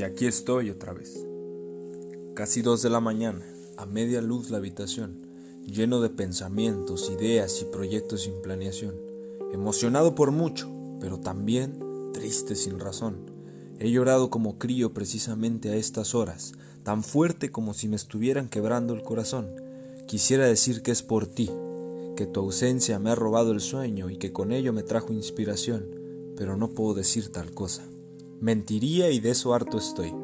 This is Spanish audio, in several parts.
Y aquí estoy otra vez. Casi dos de la mañana, a media luz la habitación, lleno de pensamientos, ideas y proyectos sin planeación. Emocionado por mucho, pero también triste sin razón. He llorado como crío precisamente a estas horas, tan fuerte como si me estuvieran quebrando el corazón. Quisiera decir que es por ti, que tu ausencia me ha robado el sueño y que con ello me trajo inspiración, pero no puedo decir tal cosa. Mentiría y de eso harto estoy.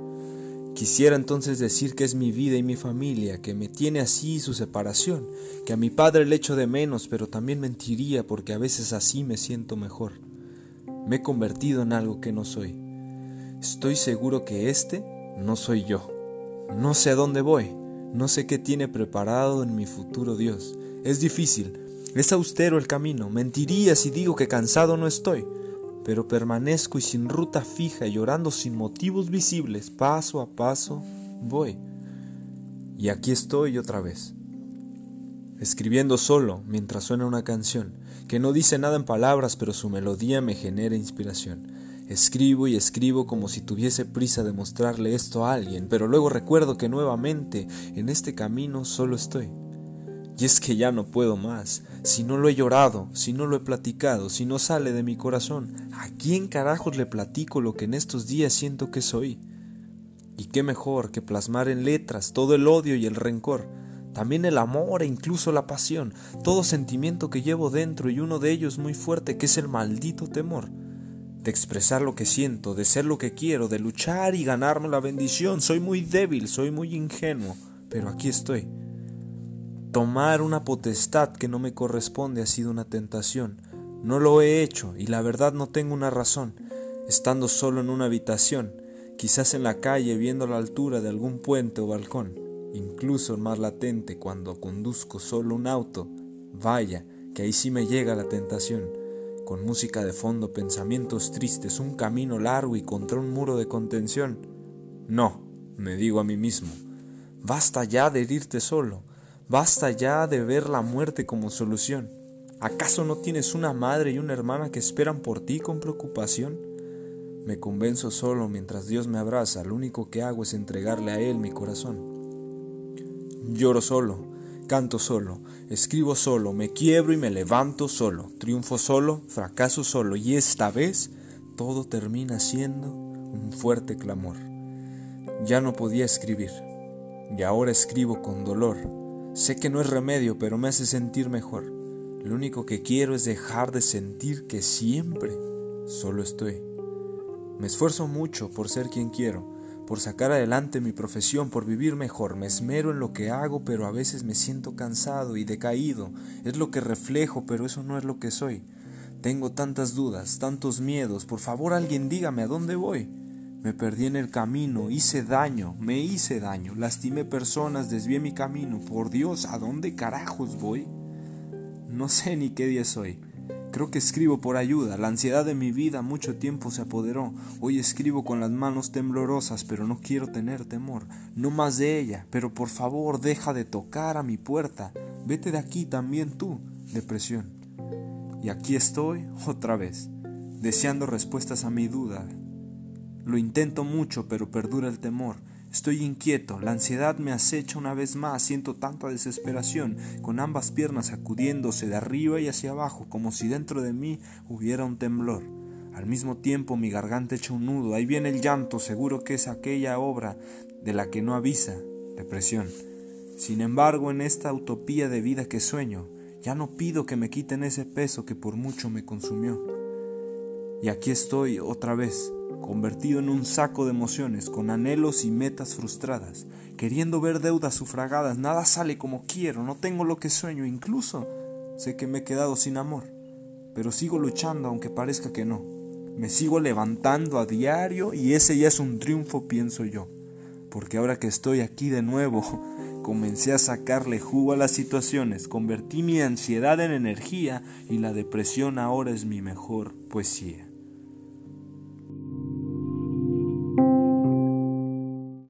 Quisiera entonces decir que es mi vida y mi familia, que me tiene así su separación, que a mi padre le echo de menos, pero también mentiría porque a veces así me siento mejor. Me he convertido en algo que no soy. Estoy seguro que este no soy yo. No sé a dónde voy, no sé qué tiene preparado en mi futuro Dios. Es difícil, es austero el camino, mentiría si digo que cansado no estoy pero permanezco y sin ruta fija, llorando sin motivos visibles, paso a paso, voy. Y aquí estoy otra vez, escribiendo solo mientras suena una canción, que no dice nada en palabras, pero su melodía me genera inspiración. Escribo y escribo como si tuviese prisa de mostrarle esto a alguien, pero luego recuerdo que nuevamente en este camino solo estoy. Y es que ya no puedo más. Si no lo he llorado, si no lo he platicado, si no sale de mi corazón, ¿a quién carajos le platico lo que en estos días siento que soy? Y qué mejor que plasmar en letras todo el odio y el rencor, también el amor e incluso la pasión, todo sentimiento que llevo dentro y uno de ellos muy fuerte que es el maldito temor de expresar lo que siento, de ser lo que quiero, de luchar y ganarme la bendición. Soy muy débil, soy muy ingenuo, pero aquí estoy Tomar una potestad que no me corresponde ha sido una tentación. No lo he hecho y la verdad no tengo una razón. Estando solo en una habitación, quizás en la calle viendo la altura de algún puente o balcón, incluso más latente cuando conduzco solo un auto, vaya, que ahí sí me llega la tentación. Con música de fondo, pensamientos tristes, un camino largo y contra un muro de contención. No, me digo a mí mismo, basta ya de herirte solo. Basta ya de ver la muerte como solución. ¿Acaso no tienes una madre y una hermana que esperan por ti con preocupación? Me convenzo solo mientras Dios me abraza, lo único que hago es entregarle a Él mi corazón. Lloro solo, canto solo, escribo solo, me quiebro y me levanto solo, triunfo solo, fracaso solo, y esta vez todo termina siendo un fuerte clamor. Ya no podía escribir, y ahora escribo con dolor Sé que no es remedio, pero me hace sentir mejor. Lo único que quiero es dejar de sentir que siempre solo estoy. Me esfuerzo mucho por ser quien quiero, por sacar adelante mi profesión, por vivir mejor. Me esmero en lo que hago, pero a veces me siento cansado y decaído. Es lo que reflejo, pero eso no es lo que soy. Tengo tantas dudas, tantos miedos. Por favor, alguien dígame a dónde voy. Me perdí en el camino, hice daño, me hice daño, lastimé personas, desvié mi camino. Por Dios, ¿a dónde carajos voy? No sé ni qué día soy. Creo que escribo por ayuda. La ansiedad de mi vida mucho tiempo se apoderó. Hoy escribo con las manos temblorosas, pero no quiero tener temor. No más de ella, pero por favor deja de tocar a mi puerta. Vete de aquí también tú, depresión. Y aquí estoy otra vez, deseando respuestas a mi duda, lo intento mucho, pero perdura el temor. Estoy inquieto, la ansiedad me acecha una vez más, siento tanta desesperación, con ambas piernas sacudiéndose de arriba y hacia abajo, como si dentro de mí hubiera un temblor. Al mismo tiempo mi garganta echa un nudo, ahí viene el llanto, seguro que es aquella obra de la que no avisa, depresión. Sin embargo, en esta utopía de vida que sueño, ya no pido que me quiten ese peso que por mucho me consumió. Y aquí estoy otra vez, convertido en un saco de emociones, con anhelos y metas frustradas, queriendo ver deudas sufragadas, nada sale como quiero, no tengo lo que sueño, incluso sé que me he quedado sin amor, pero sigo luchando aunque parezca que no. Me sigo levantando a diario y ese ya es un triunfo, pienso yo, porque ahora que estoy aquí de nuevo, comencé a sacarle jugo a las situaciones, convertí mi ansiedad en energía y la depresión ahora es mi mejor poesía.